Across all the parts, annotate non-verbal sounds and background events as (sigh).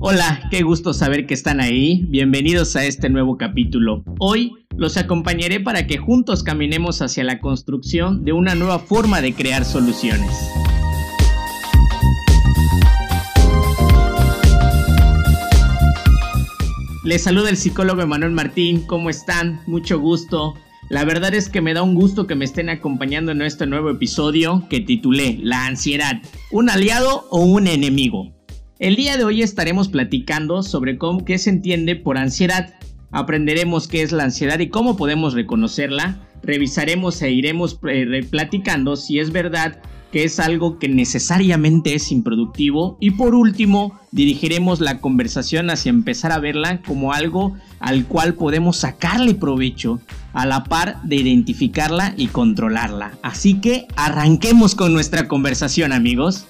Hola, qué gusto saber que están ahí. Bienvenidos a este nuevo capítulo. Hoy los acompañaré para que juntos caminemos hacia la construcción de una nueva forma de crear soluciones. Les saluda el psicólogo Emanuel Martín, ¿cómo están? Mucho gusto. La verdad es que me da un gusto que me estén acompañando en este nuevo episodio que titulé La ansiedad, ¿un aliado o un enemigo? El día de hoy estaremos platicando sobre cómo qué se entiende por ansiedad. Aprenderemos qué es la ansiedad y cómo podemos reconocerla. Revisaremos e iremos eh, platicando si es verdad que es algo que necesariamente es improductivo. Y por último, dirigiremos la conversación hacia empezar a verla como algo al cual podemos sacarle provecho a la par de identificarla y controlarla. Así que arranquemos con nuestra conversación amigos.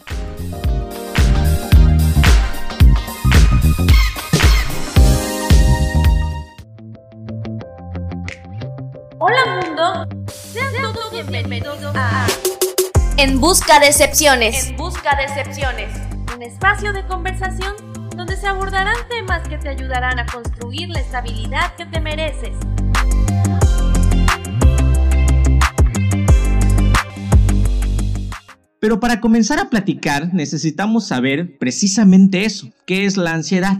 Hola mundo, sean todos bienvenidos a en busca de excepciones. En busca de excepciones. Un espacio de conversación donde se abordarán temas que te ayudarán a construir la estabilidad que te mereces. Pero para comenzar a platicar necesitamos saber precisamente eso, ¿qué es la ansiedad?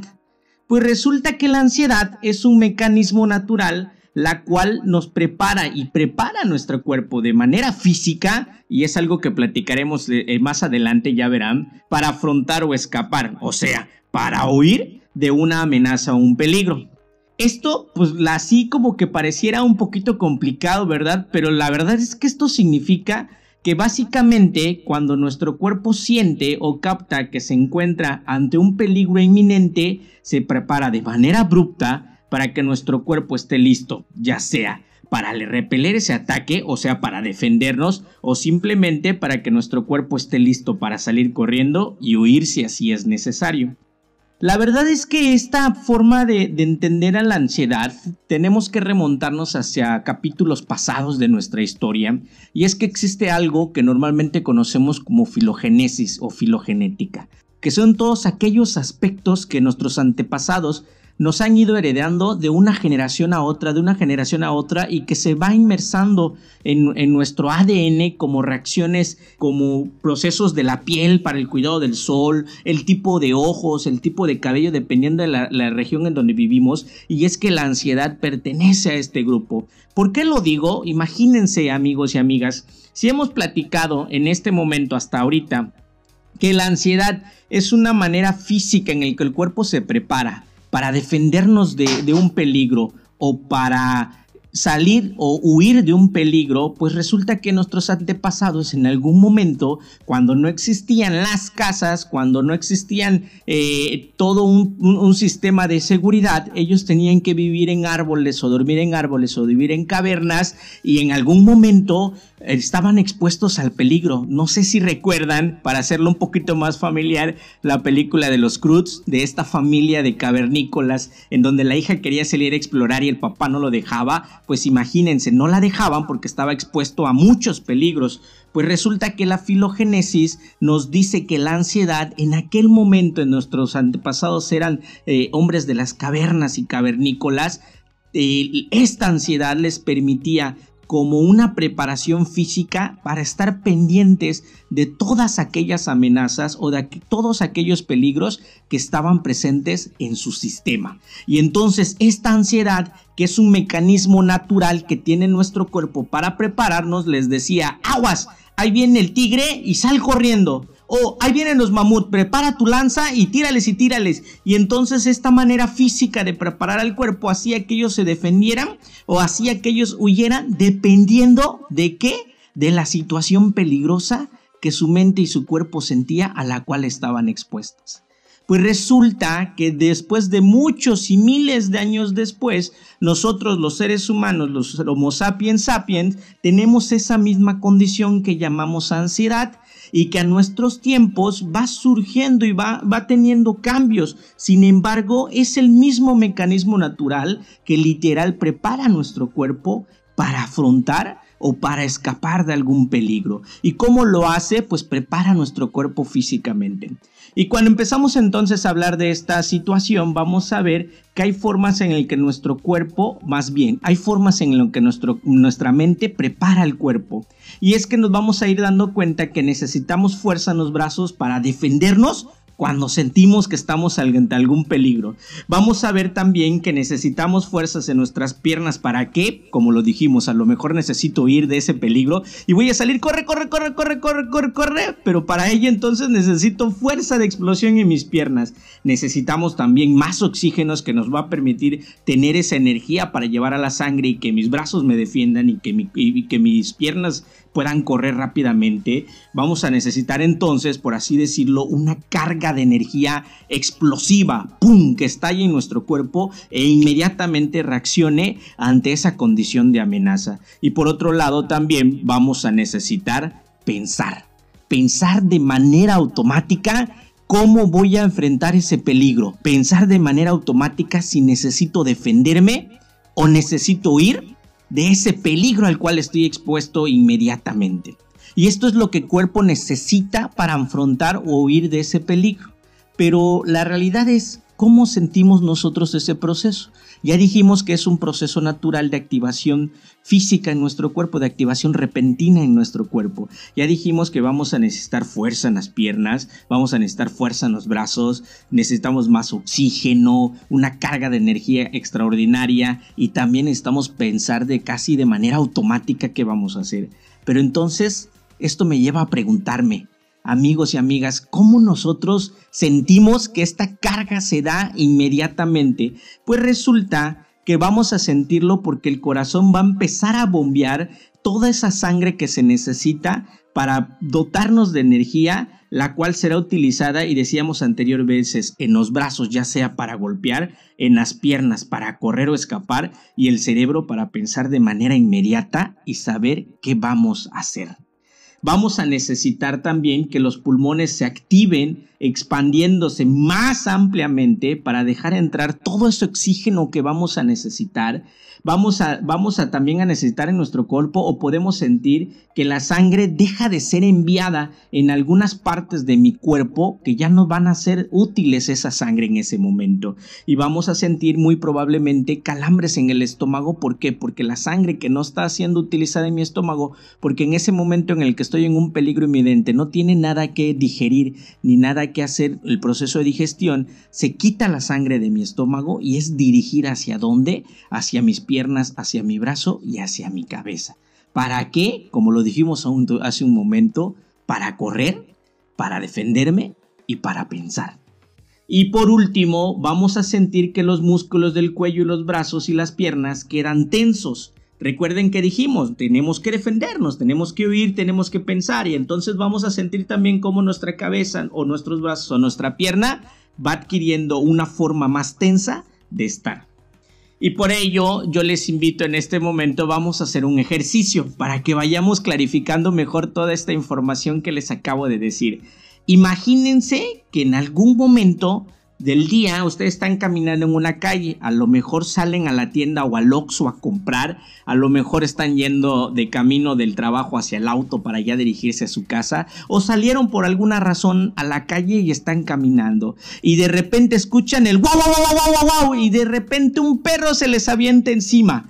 Pues resulta que la ansiedad es un mecanismo natural la cual nos prepara y prepara nuestro cuerpo de manera física, y es algo que platicaremos eh, más adelante, ya verán, para afrontar o escapar, o sea, para huir de una amenaza o un peligro. Esto, pues así como que pareciera un poquito complicado, ¿verdad? Pero la verdad es que esto significa que básicamente cuando nuestro cuerpo siente o capta que se encuentra ante un peligro inminente, se prepara de manera abrupta para que nuestro cuerpo esté listo, ya sea para repeler ese ataque, o sea, para defendernos, o simplemente para que nuestro cuerpo esté listo para salir corriendo y huir si así es necesario. La verdad es que esta forma de, de, entender a la ansiedad tenemos que remontarnos hacia capítulos pasados de nuestra historia, y es que existe algo que normalmente conocemos como filogenesis o filogenética, que son todos aquellos aspectos que nuestros antepasados nos han ido heredando de una generación a otra, de una generación a otra, y que se va inmersando en, nuestro ADN como reacciones, como procesos de la piel para el cuidado del sol, el tipo de ojos, el tipo de cabello, dependiendo de la, la región en donde vivimos, y es que la ansiedad pertenece a este grupo. ¿Por qué lo digo? Imagínense amigos y amigas, si hemos platicado en este momento hasta ahorita que la ansiedad es una manera física en la que el cuerpo se prepara para defendernos de, un peligro o para salir o huir de un peligro, pues resulta que nuestros antepasados en algún momento, cuando no existían las casas, cuando no existían eh, todo un, sistema de seguridad, ellos tenían que vivir en árboles o dormir en árboles o vivir en cavernas y en algún momento estaban expuestos al peligro. No sé si recuerdan, para hacerlo un poquito más familiar, la película de los Cruz, de esta familia de cavernícolas, en donde la hija quería salir a explorar y el papá no lo dejaba. Pues imagínense, no la dejaban porque estaba expuesto a muchos peligros. Pues resulta que la filogénesis nos dice que la ansiedad en aquel momento en nuestros antepasados eran eh, hombres de las cavernas y cavernícolas. Eh, esta ansiedad les permitía como una preparación física para estar pendientes de todas aquellas amenazas o de todos aquellos peligros que estaban presentes en su sistema. Y entonces esta ansiedad, que es un mecanismo natural que tiene nuestro cuerpo para prepararnos, les decía, aguas, ahí viene el tigre y sal corriendo o ahí vienen los mamut, prepara tu lanza y tírales y tírales. Y entonces esta manera física de preparar al cuerpo hacía que ellos se defendieran o hacía que ellos huyeran dependiendo de qué? De la situación peligrosa que su mente y su cuerpo sentía a la cual estaban expuestas. Pues resulta que después de muchos y miles de años después, nosotros los seres humanos, los Homo sapiens sapiens, tenemos esa misma condición que llamamos ansiedad y que a nuestros tiempos va surgiendo y va, va teniendo cambios. Sin embargo, es el mismo mecanismo natural que literal prepara nuestro cuerpo para afrontar o para escapar de algún peligro. ¿Y cómo lo hace? Pues prepara nuestro cuerpo físicamente. Y cuando empezamos entonces a hablar de esta situación, vamos a ver que hay formas en las que nuestro cuerpo, más bien, hay formas en las que nuestro, nuestra mente prepara el cuerpo. Y es que nos vamos a ir dando cuenta que necesitamos fuerza en los brazos para defendernos cuando sentimos que estamos ante algún peligro. Vamos a ver también que necesitamos fuerzas en nuestras piernas. Para que, como lo dijimos, a lo mejor necesito huir de ese peligro y voy a salir, corre, corre, corre, corre, corre, corre, corre, pero para ello entonces necesito fuerza de explosión en mis piernas. Necesitamos también más oxígenos que nos va a permitir tener esa energía para llevar a la sangre y que mis brazos me defiendan y que, y que mis piernas puedan correr rápidamente, vamos a necesitar entonces, por así decirlo, una carga de energía explosiva, ¡pum!, que estalle en nuestro cuerpo e inmediatamente reaccione ante esa condición de amenaza. Y por otro lado también vamos a necesitar pensar, pensar de manera automática cómo voy a enfrentar ese peligro, pensar de manera automática si necesito defenderme o necesito huir de ese peligro al cual estoy expuesto inmediatamente. Y esto es lo que el cuerpo necesita para afrontar o huir de ese peligro. Pero la realidad es cómo sentimos nosotros ese proceso. Ya dijimos que es un proceso natural de activación física en nuestro cuerpo, de activación repentina en nuestro cuerpo. Ya dijimos que vamos a necesitar fuerza en las piernas, vamos a necesitar fuerza en los brazos, necesitamos más oxígeno, una carga de energía extraordinaria y también necesitamos pensar de casi de manera automática qué vamos a hacer. Pero entonces esto me lleva a preguntarme, amigos y amigas, cómo nosotros sentimos que esta carga se da inmediatamente, pues resulta que vamos a sentirlo porque el corazón va a empezar a bombear toda esa sangre que se necesita para dotarnos de energía, la cual será utilizada, y decíamos anterior veces, en los brazos, ya sea para golpear, en las piernas para correr o escapar, y el cerebro para pensar de manera inmediata y saber qué vamos a hacer vamos a necesitar también que los pulmones se activen expandiéndose más ampliamente para dejar entrar todo ese oxígeno que vamos a necesitar vamos a, vamos a también a necesitar en nuestro cuerpo o podemos sentir que la sangre deja de ser enviada en algunas partes de mi cuerpo que ya no van a ser útiles esa sangre en ese momento. Y vamos a sentir muy probablemente calambres en el estómago. ¿Por qué? Porque la sangre que no está siendo utilizada en mi estómago, porque en ese momento en el que estoy en un peligro inminente no tiene nada que digerir ni nada que hacer el proceso de digestión, se quita la sangre de mi estómago y es dirigir hacia dónde? Hacia mis piernas hacia mi brazo y hacia mi cabeza. ¿Para qué? Como lo dijimos hace un momento, para correr, para defenderme y para pensar. Y por último, vamos a sentir que los músculos del cuello y los brazos y las piernas quedan tensos. Recuerden que dijimos, tenemos que defendernos, tenemos que huir, tenemos que pensar y entonces vamos a sentir también cómo nuestra cabeza o nuestros brazos o nuestra pierna va adquiriendo una forma más tensa de estar. Y por ello yo les invito en este momento, vamos a hacer un ejercicio para que vayamos clarificando mejor toda esta información que les acabo de decir. Imagínense que en algún momento del día, ustedes están caminando en una calle, a lo mejor salen a la tienda o al Oxxo a comprar, a lo mejor están yendo de camino del trabajo hacia el auto para ya dirigirse a su casa, o salieron por alguna razón a la calle y están caminando, y de repente escuchan el guau, guau, guau, guau, guau, y de repente un perro se les avienta encima.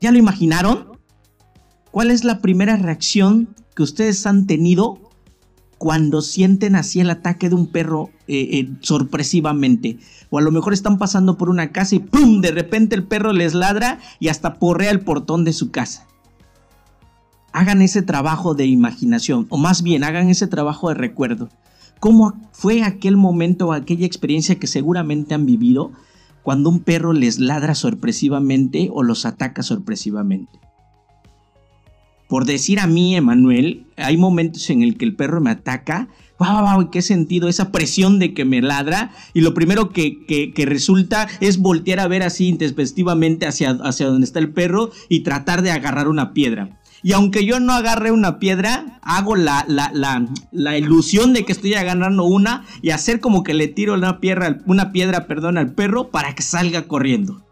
¿Ya lo imaginaron? ¿Cuál es la primera reacción que ustedes han tenido cuando sienten así el ataque de un perro eh, eh, sorpresivamente. O a lo mejor están pasando por una casa y ¡pum! De repente el perro les ladra y hasta porrea el portón de su casa. Hagan ese trabajo de imaginación, o más bien hagan ese trabajo de recuerdo. ¿Cómo fue aquel momento o aquella experiencia que seguramente han vivido cuando un perro les ladra sorpresivamente o los ataca sorpresivamente? Por decir a mí, Emanuel, hay momentos en el que el perro me ataca. ¡Wow, wow, qué sentido! Esa presión de que me ladra. Y lo primero que, que, resulta es voltear a ver así intempestivamente hacia, hacia donde está el perro y tratar de agarrar una piedra. Y aunque yo no agarre una piedra, hago la, la, la, la, ilusión de que estoy agarrando una y hacer como que le tiro una piedra, una piedra perdón, al perro para que salga corriendo.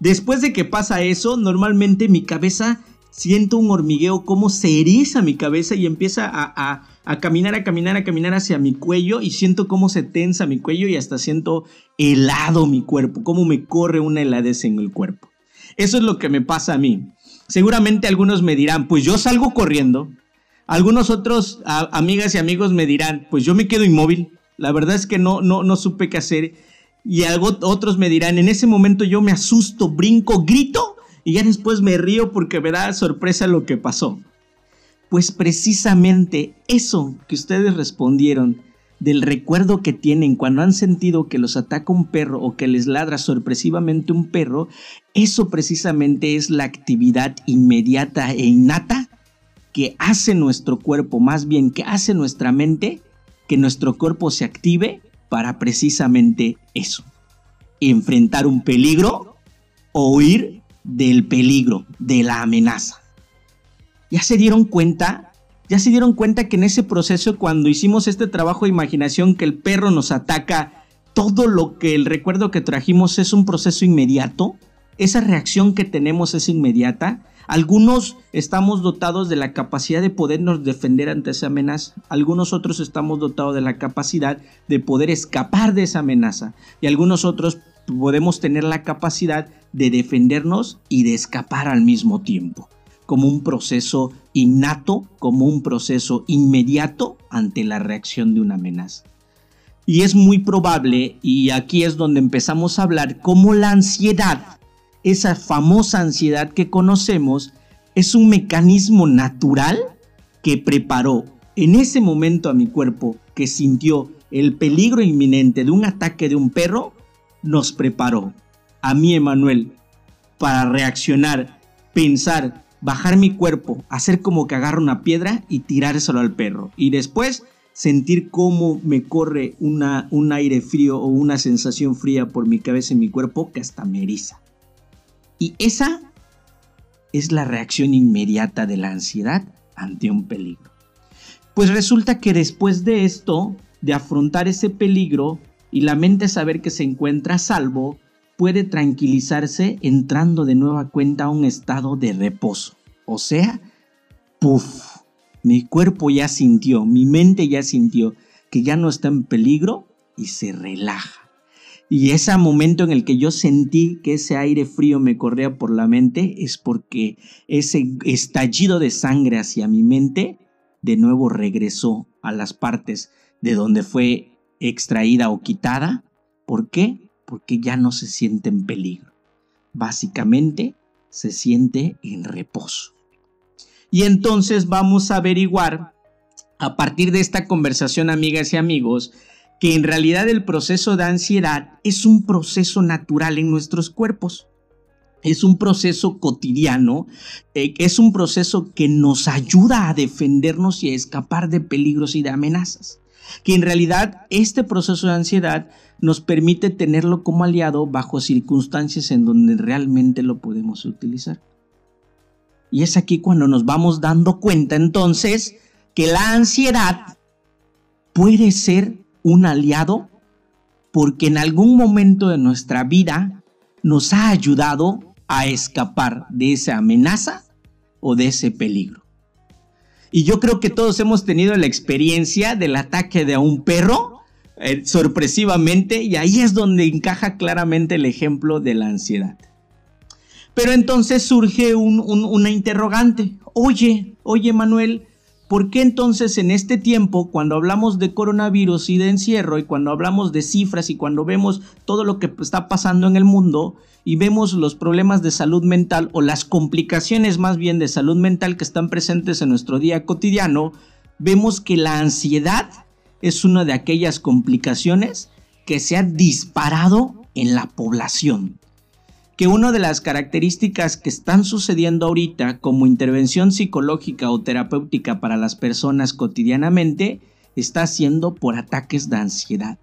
Después de que pasa eso, normalmente mi cabeza siento un hormigueo, como se eriza mi cabeza y empieza a, caminar, a caminar, a caminar hacia mi cuello y siento cómo se tensa mi cuello y hasta siento helado mi cuerpo, cómo me corre una heladez en el cuerpo. Eso es lo que me pasa a mí. Seguramente algunos me dirán, pues yo salgo corriendo. Algunos otros amigas y amigos me dirán, pues yo me quedo inmóvil. La verdad es que no, no, no supe qué hacer. Y algo, otros me dirán, en ese momento yo me asusto, brinco, grito y ya después me río porque me da sorpresa lo que pasó. Pues precisamente eso que ustedes respondieron del recuerdo que tienen cuando han sentido que los ataca un perro o que les ladra sorpresivamente un perro, eso precisamente es la actividad inmediata e innata que hace nuestro cuerpo, más bien que hace nuestra mente, que nuestro cuerpo se active para precisamente eso, enfrentar un peligro o huir del peligro, de la amenaza. Ya se dieron cuenta, ya se dieron cuenta que en ese proceso cuando hicimos este trabajo de imaginación que el perro nos ataca, todo lo que el recuerdo que trajimos es un proceso inmediato, esa reacción que tenemos es inmediata. Algunos estamos dotados de la capacidad de podernos defender ante esa amenaza. Algunos otros estamos dotados de la capacidad de poder escapar de esa amenaza. Y algunos otros podemos tener la capacidad de defendernos y de escapar al mismo tiempo, como un proceso innato, como un proceso inmediato ante la reacción de una amenaza. Y es muy probable, y aquí es donde empezamos a hablar, cómo la ansiedad, esa famosa ansiedad que conocemos, es un mecanismo natural que preparó en ese momento a mi cuerpo que sintió el peligro inminente de un ataque de un perro nos preparó, a mí Emanuel, para reaccionar, pensar, bajar mi cuerpo, hacer como que agarro una piedra y tirárselo al perro. Y después sentir cómo me corre una, un aire frío o una sensación fría por mi cabeza y mi cuerpo que hasta me eriza. Y esa es la reacción inmediata de la ansiedad ante un peligro. Pues resulta que después de esto, de afrontar ese peligro, y la mente saber que se encuentra salvo, puede tranquilizarse entrando de nueva cuenta a un estado de reposo. O sea, puff, mi cuerpo ya sintió, mi mente ya sintió que ya no está en peligro y se relaja. Y ese momento en el que yo sentí que ese aire frío me corría por la mente es porque ese estallido de sangre hacia mi mente de nuevo regresó a las partes de donde fue extraída o quitada. ¿Por qué? Porque ya no se siente en peligro. Básicamente se siente en reposo. Y entonces vamos a averiguar, a partir de esta conversación, amigas y amigos, que en realidad el proceso de ansiedad es un proceso natural en nuestros cuerpos. Es un proceso cotidiano, eh, es un proceso que nos ayuda a defendernos y a escapar de peligros y de amenazas que en realidad este proceso de ansiedad nos permite tenerlo como aliado bajo circunstancias en donde realmente lo podemos utilizar. Y es aquí cuando nos vamos dando cuenta entonces que la ansiedad puede ser un aliado porque en algún momento de nuestra vida nos ha ayudado a escapar de esa amenaza o de ese peligro. Y yo creo que todos hemos tenido la experiencia del ataque de un perro eh, sorpresivamente y ahí es donde encaja claramente el ejemplo de la ansiedad. Pero entonces surge una interrogante. Oye, oye Manuel, ¿por qué entonces en este tiempo, cuando hablamos de coronavirus y de encierro y cuando hablamos de cifras y cuando vemos todo lo que está pasando en el mundo, y vemos los problemas de salud mental o las complicaciones más bien de salud mental que están presentes en nuestro día cotidiano, vemos que la ansiedad es una de aquellas complicaciones que se ha disparado en la población. Que una de las características que están sucediendo ahorita como intervención psicológica o terapéutica para las personas cotidianamente está siendo por ataques de ansiedad.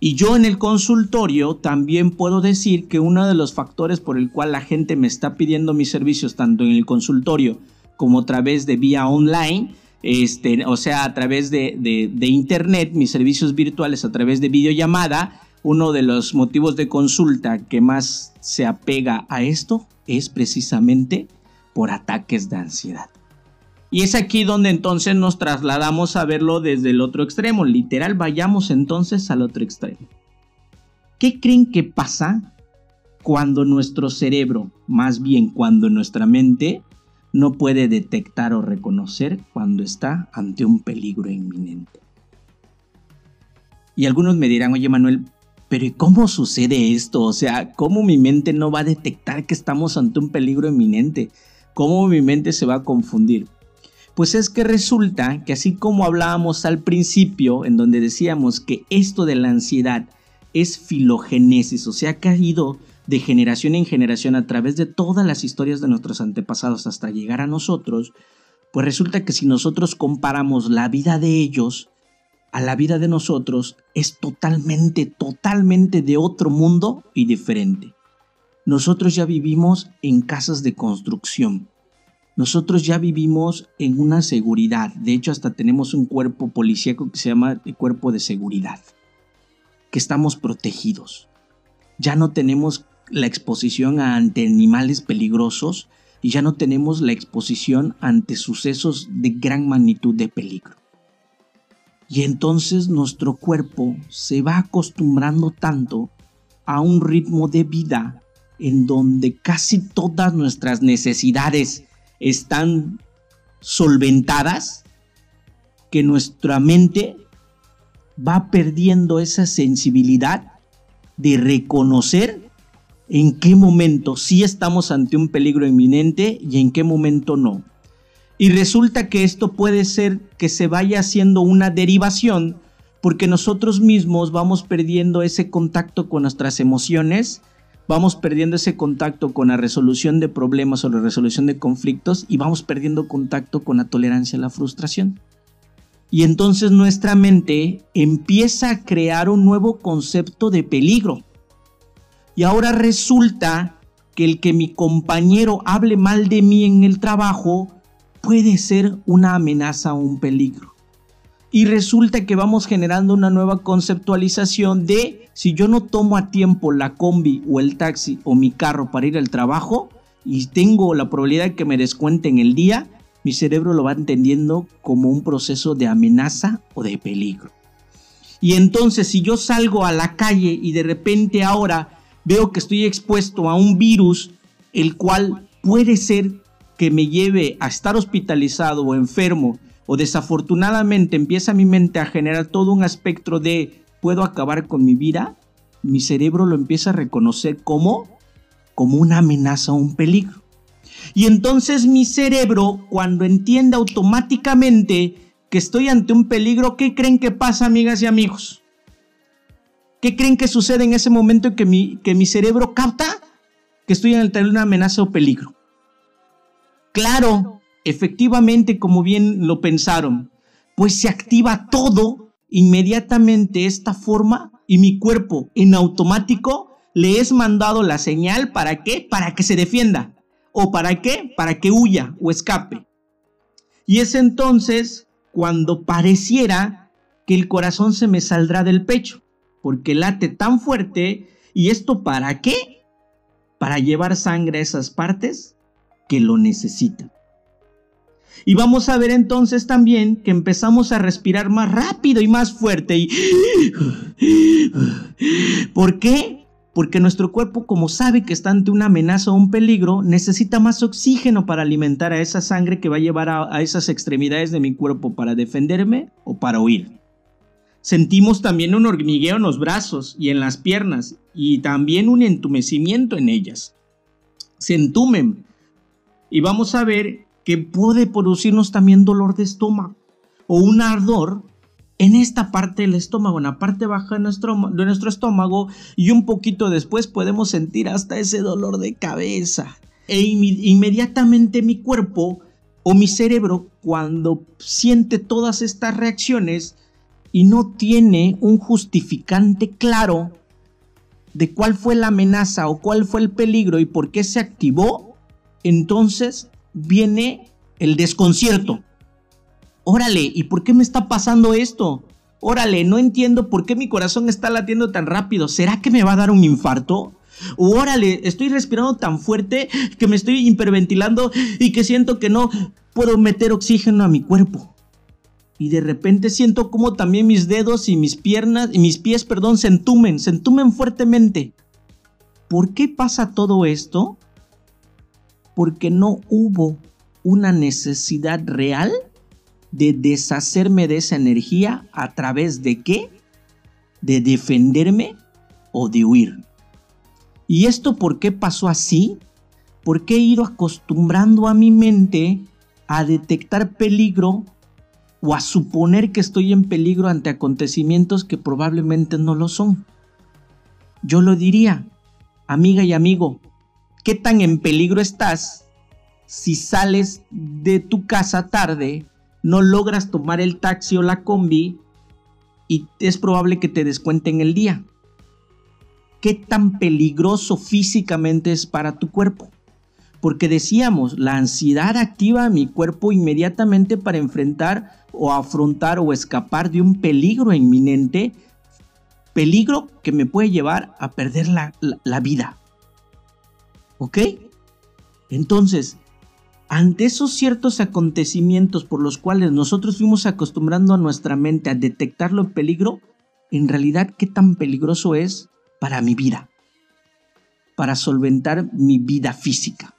Y yo en el consultorio también puedo decir que uno de los factores por el cual la gente me está pidiendo mis servicios, tanto en el consultorio como a través de vía online, este, o sea, a través de, de internet, mis servicios virtuales a través de videollamada, uno de los motivos de consulta que más se apega a esto es precisamente por ataques de ansiedad. Y es aquí donde entonces nos trasladamos a verlo desde el otro extremo. Literal, vayamos entonces al otro extremo. ¿Qué creen que pasa cuando nuestro cerebro, más bien cuando nuestra mente, no puede detectar o reconocer cuando está ante un peligro inminente? Y algunos me dirán, oye Manuel, pero ¿y cómo sucede esto? O sea, ¿cómo mi mente no va a detectar que estamos ante un peligro inminente? ¿Cómo mi mente se va a confundir? Pues es que resulta que así como hablábamos al principio, en donde decíamos que esto de la ansiedad es filogenesis, o sea, ha ido de generación en generación a través de todas las historias de nuestros antepasados hasta llegar a nosotros, pues resulta que si nosotros comparamos la vida de ellos a la vida de nosotros, es totalmente, totalmente de otro mundo y diferente. Nosotros ya vivimos en casas de construcción. Nosotros ya vivimos en una seguridad. De hecho, hasta tenemos un cuerpo policíaco que se llama el cuerpo de seguridad. Que estamos protegidos. Ya no tenemos la exposición ante animales peligrosos y ya no tenemos la exposición ante sucesos de gran magnitud de peligro. Y entonces nuestro cuerpo se va acostumbrando tanto a un ritmo de vida en donde casi todas nuestras necesidades están solventadas que nuestra mente va perdiendo esa sensibilidad de reconocer en qué momento sí estamos ante un peligro inminente y en qué momento no. Y resulta que esto puede ser que se vaya haciendo una derivación porque nosotros mismos vamos perdiendo ese contacto con nuestras emociones, vamos perdiendo ese contacto con la resolución de problemas o la resolución de conflictos y vamos perdiendo contacto con la tolerancia a la frustración. Y entonces nuestra mente empieza a crear un nuevo concepto de peligro. Y ahora resulta que el que mi compañero hable mal de mí en el trabajo puede ser una amenaza o un peligro. Y resulta que vamos generando una nueva conceptualización de si yo no tomo a tiempo la combi o el taxi o mi carro para ir al trabajo y tengo la probabilidad de que me descuenten el día, mi cerebro lo va entendiendo como un proceso de amenaza o de peligro. Y entonces si yo salgo a la calle y de repente ahora veo que estoy expuesto a un virus, el cual puede ser que me lleve a estar hospitalizado o enfermo, o desafortunadamente empieza mi mente a generar todo un aspecto de puedo acabar con mi vida, mi cerebro lo empieza a reconocer como como una amenaza o un peligro. Y entonces mi cerebro, cuando entiende automáticamente que estoy ante un peligro, ¿qué creen que pasa, amigas y amigos? ¿Qué creen que sucede en ese momento que mi, que mi cerebro capta que estoy ante una amenaza o peligro? Claro, efectivamente, como bien lo pensaron, pues se activa todo inmediatamente esta forma y mi cuerpo en automático le es mandado la señal para qué? Para que se defienda. ¿O para qué? Para que huya o escape. Y es entonces cuando pareciera que el corazón se me saldrá del pecho, porque late tan fuerte. ¿Y esto para qué? Para llevar sangre a esas partes que lo necesita. Y vamos a ver entonces también que empezamos a respirar más rápido y más fuerte. Y... ¿Por qué? Porque nuestro cuerpo, como sabe que está ante una amenaza o un peligro, necesita más oxígeno para alimentar a esa sangre que va a llevar a, a esas extremidades de mi cuerpo para defenderme o para huir. Sentimos también un hormigueo en los brazos y en las piernas y también un entumecimiento en ellas. Se entumen y vamos a ver que puede producirnos también dolor de estómago o un ardor en esta parte del estómago, en la parte baja de nuestro, de nuestro estómago y un poquito después podemos sentir hasta ese dolor de cabeza. E inmediatamente mi cuerpo o mi cerebro cuando siente todas estas reacciones y no tiene un justificante claro de cuál fue la amenaza o cuál fue el peligro y por qué se activó, entonces viene el desconcierto. Órale, ¿y por qué me está pasando esto? órale, no entiendo por qué mi corazón está latiendo tan rápido. ¿Será que me va a dar un infarto? Órale, estoy respirando tan fuerte que me estoy hiperventilando y que siento que no puedo meter oxígeno a mi cuerpo. Y de repente siento como también mis dedos y mis piernas y mis pies, perdón, se entumen, se entumen fuertemente. ¿Por qué pasa todo esto? Porque no hubo una necesidad real de deshacerme de esa energía a través de qué? De defenderme o de huir. ¿Y esto por qué pasó así? Porque he ido acostumbrando a mi mente a detectar peligro o a suponer que estoy en peligro ante acontecimientos que probablemente no lo son. Yo lo diría, amiga y amigo, ¿qué tan en peligro estás si sales de tu casa tarde no logras tomar el taxi o la combi y es probable que te descuenten el día. ¿Qué tan peligroso físicamente es para tu cuerpo? Porque decíamos, la ansiedad activa a mi cuerpo inmediatamente para enfrentar o afrontar o escapar de un peligro inminente, peligro que me puede llevar a perder la, la vida. ¿Ok? Entonces, ante esos ciertos acontecimientos por los cuales nosotros fuimos acostumbrando a nuestra mente a detectarlo en peligro, en realidad qué tan peligroso es para mi vida, para solventar mi vida física.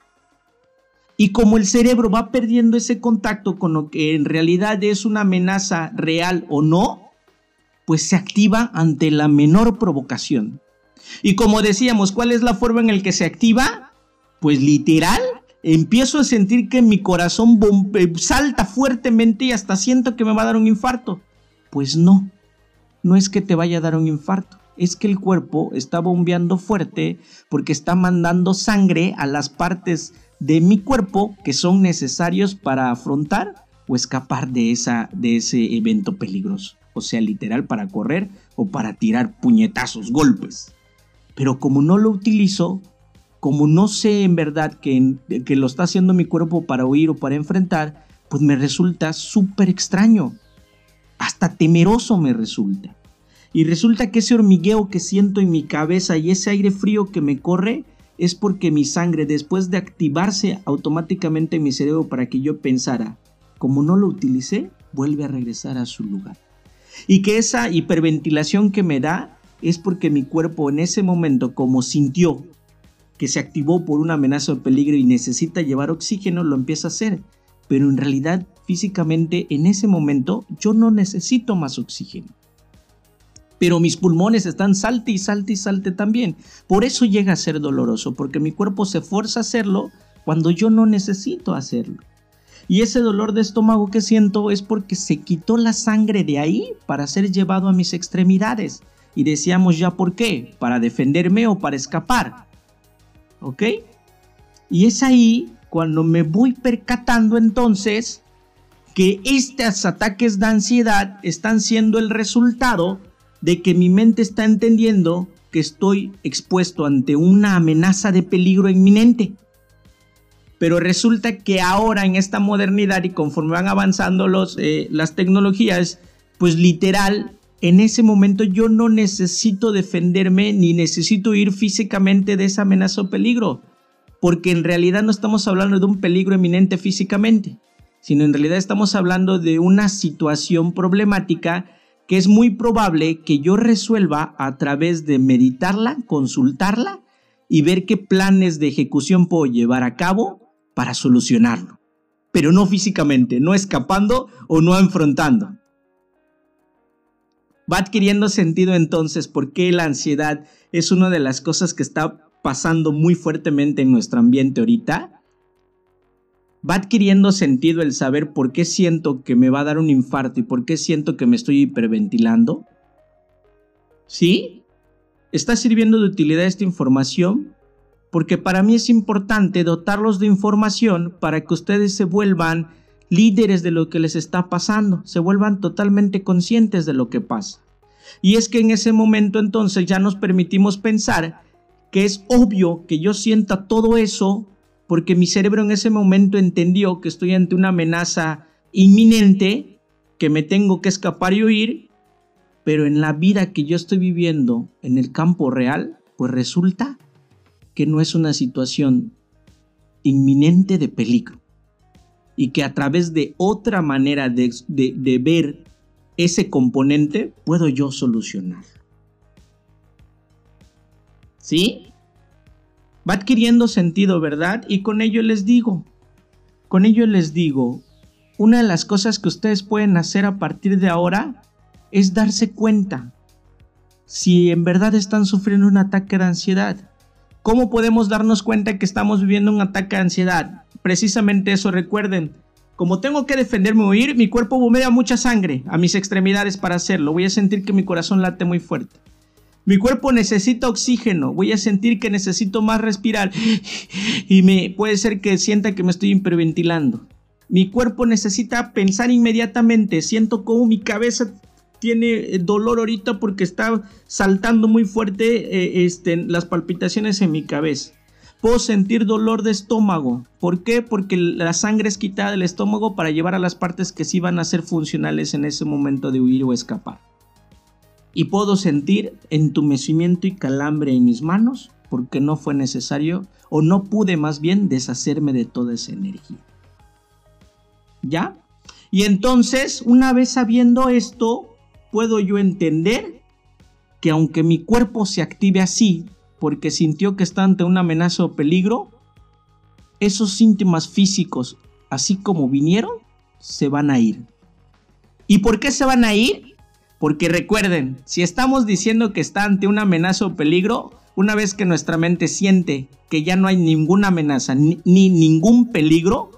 Y como el cerebro va perdiendo ese contacto con lo que en realidad es una amenaza real o no, pues se activa ante la menor provocación. Y como decíamos, ¿cuál es la forma en la que se activa? Pues literal empiezo a sentir que mi corazón eh, salta fuertemente y hasta siento que me va a dar un infarto. Pues no, no es que te vaya a dar un infarto, es que el cuerpo está bombeando fuerte porque está mandando sangre a las partes de mi cuerpo que son necesarios para afrontar o escapar de, esa, de ese evento peligroso. O sea, literal para correr o para tirar puñetazos, golpes. Pero como no lo utilizo, como no sé en verdad que, que lo está haciendo mi cuerpo para huir o para enfrentar, pues me resulta súper extraño. Hasta temeroso me resulta. Y resulta que ese hormigueo que siento en mi cabeza y ese aire frío que me corre es porque mi sangre, después de activarse automáticamente en mi cerebro para que yo pensara, como no lo utilicé, vuelve a regresar a su lugar. Y que esa hiperventilación que me da es porque mi cuerpo en ese momento, como sintió que se activó por una amenaza o peligro y necesita llevar oxígeno, lo empieza a hacer. Pero en realidad, físicamente, en ese momento, yo no necesito más oxígeno. Pero mis pulmones están salte y salte y salte también. Por eso llega a ser doloroso, porque mi cuerpo se fuerza a hacerlo cuando yo no necesito hacerlo. Y ese dolor de estómago que siento es porque se quitó la sangre de ahí para ser llevado a mis extremidades. Y decíamos ya por qué, para defenderme o para escapar. ¿Ok? Y es ahí cuando me voy percatando entonces que estos ataques de ansiedad están siendo el resultado de que mi mente está entendiendo que estoy expuesto ante una amenaza de peligro inminente. Pero resulta que ahora en esta modernidad y conforme van avanzando los, eh, las tecnologías, pues literal en ese momento yo no necesito defenderme ni necesito ir físicamente de esa amenaza o peligro, porque en realidad no estamos hablando de un peligro eminente físicamente, sino en realidad estamos hablando de una situación problemática que es muy probable que yo resuelva a través de meditarla, consultarla y ver qué planes de ejecución puedo llevar a cabo para solucionarlo, pero no físicamente, no escapando o no enfrentando. Va adquiriendo sentido entonces por qué la ansiedad es una de las cosas que está pasando muy fuertemente en nuestro ambiente ahorita. Va adquiriendo sentido el saber por qué siento que me va a dar un infarto y por qué siento que me estoy hiperventilando. ¿Sí? ¿Está sirviendo de utilidad esta información? Porque para mí es importante dotarlos de información para que ustedes se vuelvan líderes de lo que les está pasando, se vuelvan totalmente conscientes de lo que pasa. Y es que en ese momento entonces ya nos permitimos pensar que es obvio que yo sienta todo eso porque mi cerebro en ese momento entendió que estoy ante una amenaza inminente, que me tengo que escapar y huir, Pero en la vida que yo estoy viviendo en el campo real, pues resulta que no es una situación inminente de peligro. Y que a través de otra manera de, de ver ese componente puedo yo solucionar. ¿Sí? Va adquiriendo sentido, ¿verdad? Y con ello les digo, con ello les digo, una de las cosas que ustedes pueden hacer a partir de ahora es darse cuenta si en verdad están sufriendo un ataque de ansiedad. ¿Cómo podemos darnos cuenta que estamos viviendo un ataque de ansiedad? Precisamente eso, recuerden, como tengo que defenderme o huir, mi cuerpo bombea mucha sangre a mis extremidades para hacerlo. Voy a sentir que mi corazón late muy fuerte. Mi cuerpo necesita oxígeno. Voy a sentir que necesito más respirar. (laughs) Y me puede ser que sienta que me estoy hiperventilando. Mi cuerpo necesita pensar inmediatamente. Siento como mi cabeza tiene dolor ahorita porque está saltando muy fuerte eh, este, las palpitaciones en mi cabeza. Puedo sentir dolor de estómago. ¿Por qué? Porque la sangre es quitada del estómago para llevar a las partes que sí van a ser funcionales en ese momento de huir o escapar. Y puedo sentir entumecimiento y calambre en mis manos porque no fue necesario o no pude más bien deshacerme de toda esa energía. ¿Ya? Y entonces, una vez sabiendo esto, puedo yo entender que aunque mi cuerpo se active así, porque sintió que está ante una amenaza o peligro, esos síntomas físicos, así como vinieron, se van a ir. ¿Y por qué se van a ir? Porque recuerden, si estamos diciendo que está ante una amenaza o peligro, una vez que nuestra mente siente que ya no hay ninguna amenaza ni, ningún peligro,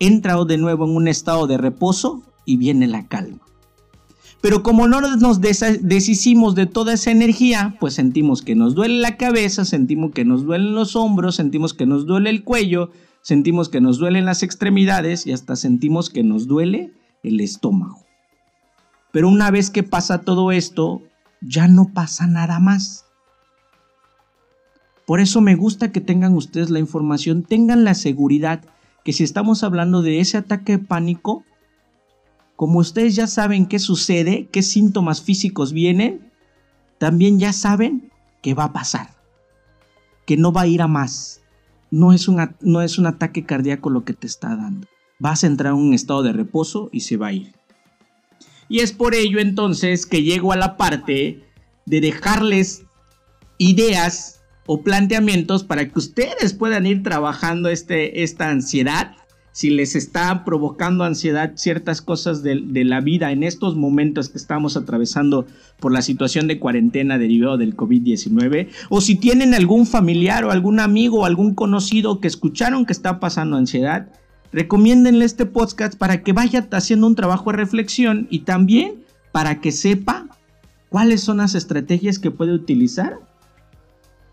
entra de nuevo en un estado de reposo y viene la calma. Pero como no nos deshicimos de toda esa energía, pues sentimos que nos duele la cabeza, sentimos que nos duelen los hombros, sentimos que nos duele el cuello, sentimos que nos duelen las extremidades y hasta sentimos que nos duele el estómago. Pero una vez que pasa todo esto, ya no pasa nada más. Por eso me gusta que tengan ustedes la información, tengan la seguridad que si estamos hablando de ese ataque de pánico, como ustedes ya saben qué sucede, qué síntomas físicos vienen, también ya saben qué va a pasar, que no va a ir a más. No es, un, no es un ataque cardíaco lo que te está dando. Vas a entrar en un estado de reposo y se va a ir. Y es por ello entonces que llego a la parte de dejarles ideas o planteamientos para que ustedes puedan ir trabajando este, esta ansiedad si les está provocando ansiedad ciertas cosas de, la vida en estos momentos que estamos atravesando por la situación de cuarentena derivado del COVID-19, o si tienen algún familiar o algún amigo o algún conocido que escucharon que está pasando ansiedad, recomiéndenle este podcast para que vaya haciendo un trabajo de reflexión y también para que sepa cuáles son las estrategias que puede utilizar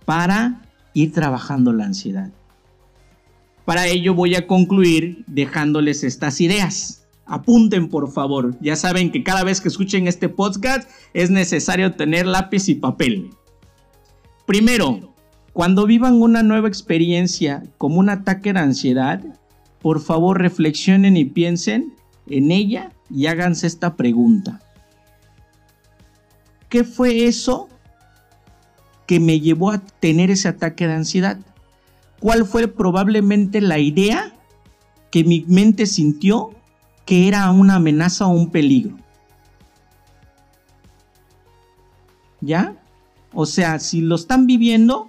para ir trabajando la ansiedad. Para ello voy a concluir dejándoles estas ideas. Apunten por favor, ya saben que cada vez que escuchen este podcast es necesario tener lápiz y papel. Primero, cuando vivan una nueva experiencia como un ataque de ansiedad, por favor reflexionen y piensen en ella y háganse esta pregunta. ¿Qué fue eso que me llevó a tener ese ataque de ansiedad? Cuál fue probablemente la idea que mi mente sintió que era una amenaza o un peligro. ¿Ya? O sea, si lo están viviendo,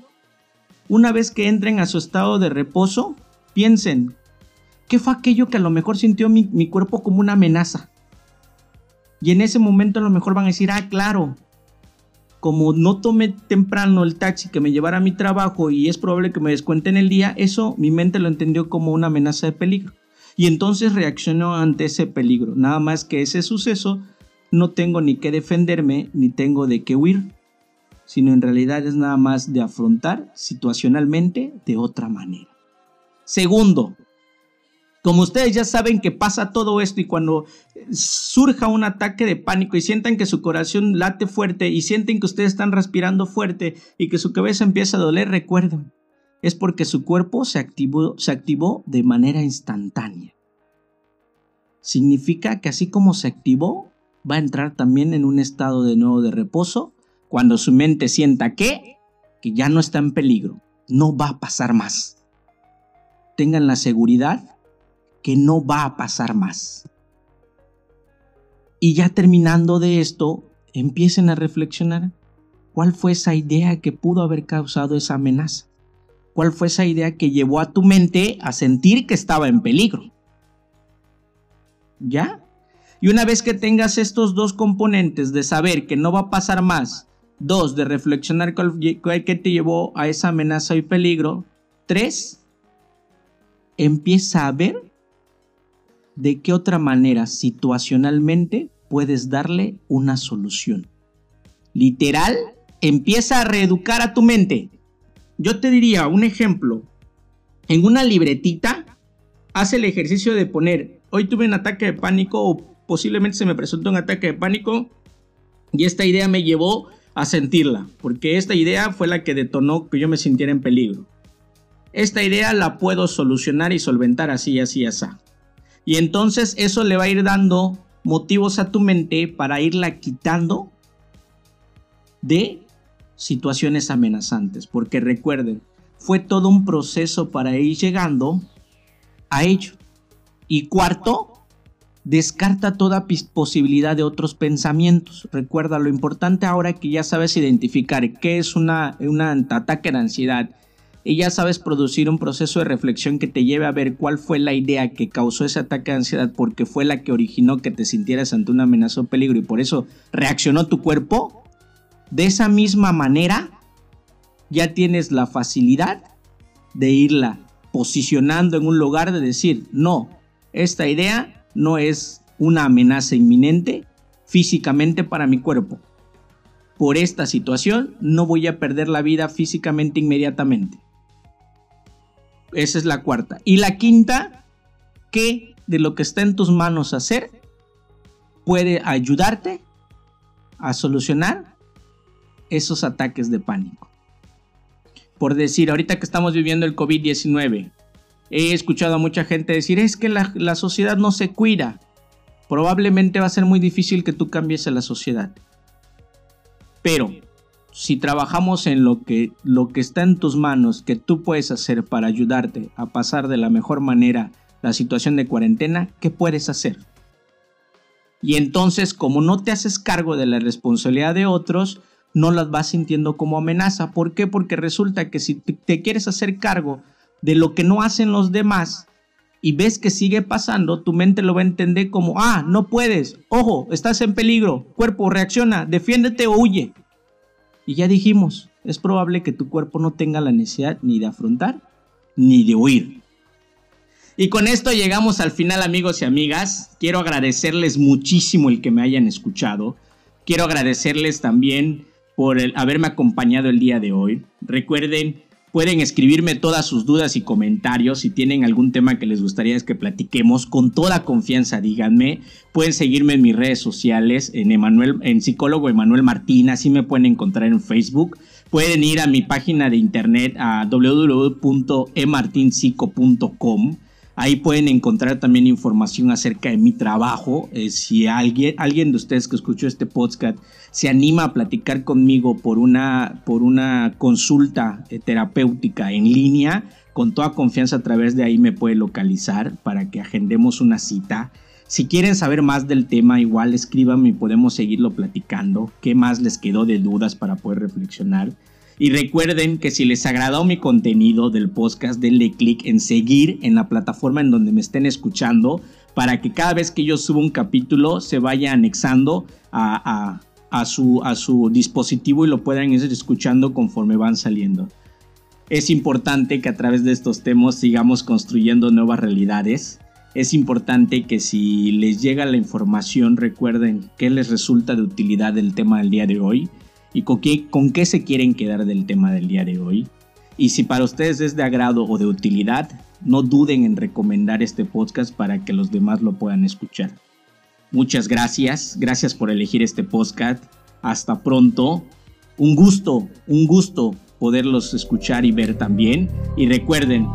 una vez que entren a su estado de reposo, piensen, ¿qué fue aquello que a lo mejor sintió mi, cuerpo como una amenaza? Y en ese momento a lo mejor van a decir, ah, claro, como no tomé temprano el taxi que me llevara a mi trabajo y es probable que me descuenten el día, eso mi mente lo entendió como una amenaza de peligro. Y entonces reaccionó ante ese peligro. Nada más que ese suceso no tengo ni que defenderme ni tengo de qué huir, sino en realidad es nada más de afrontar situacionalmente de otra manera. Segundo, como ustedes ya saben que pasa todo esto y cuando surja un ataque de pánico y sientan que su corazón late fuerte y sienten que ustedes están respirando fuerte y que su cabeza empieza a doler, recuerden, es porque su cuerpo se activó, se activó de manera instantánea. Significa que así como se activó, va a entrar también en un estado de nuevo de reposo cuando su mente sienta que, que ya no está en peligro, no va a pasar más. Tengan la seguridad que no va a pasar más. Y ya terminando de esto, empiecen a reflexionar cuál fue esa idea que pudo haber causado esa amenaza. ¿Cuál fue esa idea que llevó a tu mente a sentir que estaba en peligro? ¿Ya? Y una vez que tengas estos dos componentes de saber que no va a pasar más, dos, de reflexionar qué te llevó a esa amenaza y peligro, tres, empieza a ver de qué otra manera situacionalmente puedes darle una solución. Literal, empieza a reeducar a tu mente. Yo te diría un ejemplo. En una libretita, haz el ejercicio de poner, hoy tuve un ataque de pánico o posiblemente se me presentó un ataque de pánico y esta idea me llevó a sentirla, porque esta idea fue la que detonó que yo me sintiera en peligro. Esta idea la puedo solucionar y solventar así, así, así. Y entonces eso le va a ir dando motivos a tu mente para irla quitando de situaciones amenazantes, porque recuerden, fue todo un proceso para ir llegando a ello. Y cuarto, descarta toda posibilidad de otros pensamientos. Recuerda, lo importante ahora que ya sabes identificar qué es una, un ataque de ansiedad y ya sabes producir un proceso de reflexión que te lleve a ver cuál fue la idea que causó ese ataque de ansiedad porque fue la que originó que te sintieras ante una amenaza o peligro y por eso reaccionó tu cuerpo, de esa misma manera ya tienes la facilidad de irla posicionando en un lugar de decir, no, esta idea no es una amenaza inminente físicamente para mi cuerpo. Por esta situación no voy a perder la vida físicamente inmediatamente. Esa es la cuarta. Y la quinta, ¿qué de lo que está en tus manos hacer puede ayudarte a solucionar esos ataques de pánico? Por decir, ahorita que estamos viviendo el COVID-19, He escuchado a mucha gente decir, es que la, sociedad no se cuida. Probablemente va a ser muy difícil que tú cambies a la sociedad. Pero si trabajamos en lo que, lo que está en tus manos, que tú puedes hacer para ayudarte a pasar de la mejor manera la situación de cuarentena, ¿qué puedes hacer? Y entonces, como no te haces cargo de la responsabilidad de otros, no las vas sintiendo como amenaza. ¿Por qué? Porque resulta que si te quieres hacer cargo de lo que no hacen los demás y ves que sigue pasando, tu mente lo va a entender como, ah, no puedes, ojo, estás en peligro, cuerpo, reacciona, defiéndete o huye. Y ya dijimos, es probable que tu cuerpo no tenga la necesidad ni de afrontar ni de huir. Y con esto llegamos al final amigos y amigas. Quiero agradecerles muchísimo el que me hayan escuchado. Quiero agradecerles también por haberme acompañado el día de hoy. Recuerden Pueden escribirme todas sus dudas y comentarios. Si tienen algún tema que les gustaría que platiquemos, con toda confianza díganme. Pueden seguirme en mis redes sociales, en, en psicólogo Emanuel Martín, así me pueden encontrar en Facebook. Pueden ir a mi página de internet a www.emartinpsico.com. Ahí pueden encontrar también información acerca de mi trabajo. Eh, si alguien, alguien de ustedes que escuchó este podcast se anima a platicar conmigo por una, por una consulta eh, terapéutica en línea, con toda confianza a través de ahí me puede localizar para que agendemos una cita. Si quieren saber más del tema, igual escríbanme y podemos seguirlo platicando. ¿Qué más les quedó de dudas para poder reflexionar? Y recuerden que si les agradó mi contenido del podcast, denle clic en seguir en la plataforma en donde me estén escuchando para que cada vez que yo suba un capítulo se vaya anexando a, su, a su dispositivo y lo puedan ir escuchando conforme van saliendo. Es importante que a través de estos temas sigamos construyendo nuevas realidades. Es importante que si les llega la información recuerden qué les resulta de utilidad el tema del día de hoy y con qué, con qué se quieren quedar del tema del día de hoy. Y si para ustedes es de agrado o de utilidad, no duden en recomendar este podcast para que los demás lo puedan escuchar. Muchas gracias, gracias por elegir este podcast. Hasta pronto. Un gusto, un gusto poderlos escuchar y ver también. Y recuerden,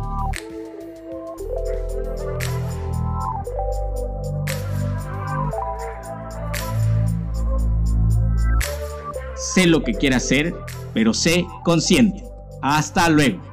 sé lo que quiero hacer, pero sé consciente. Hasta luego.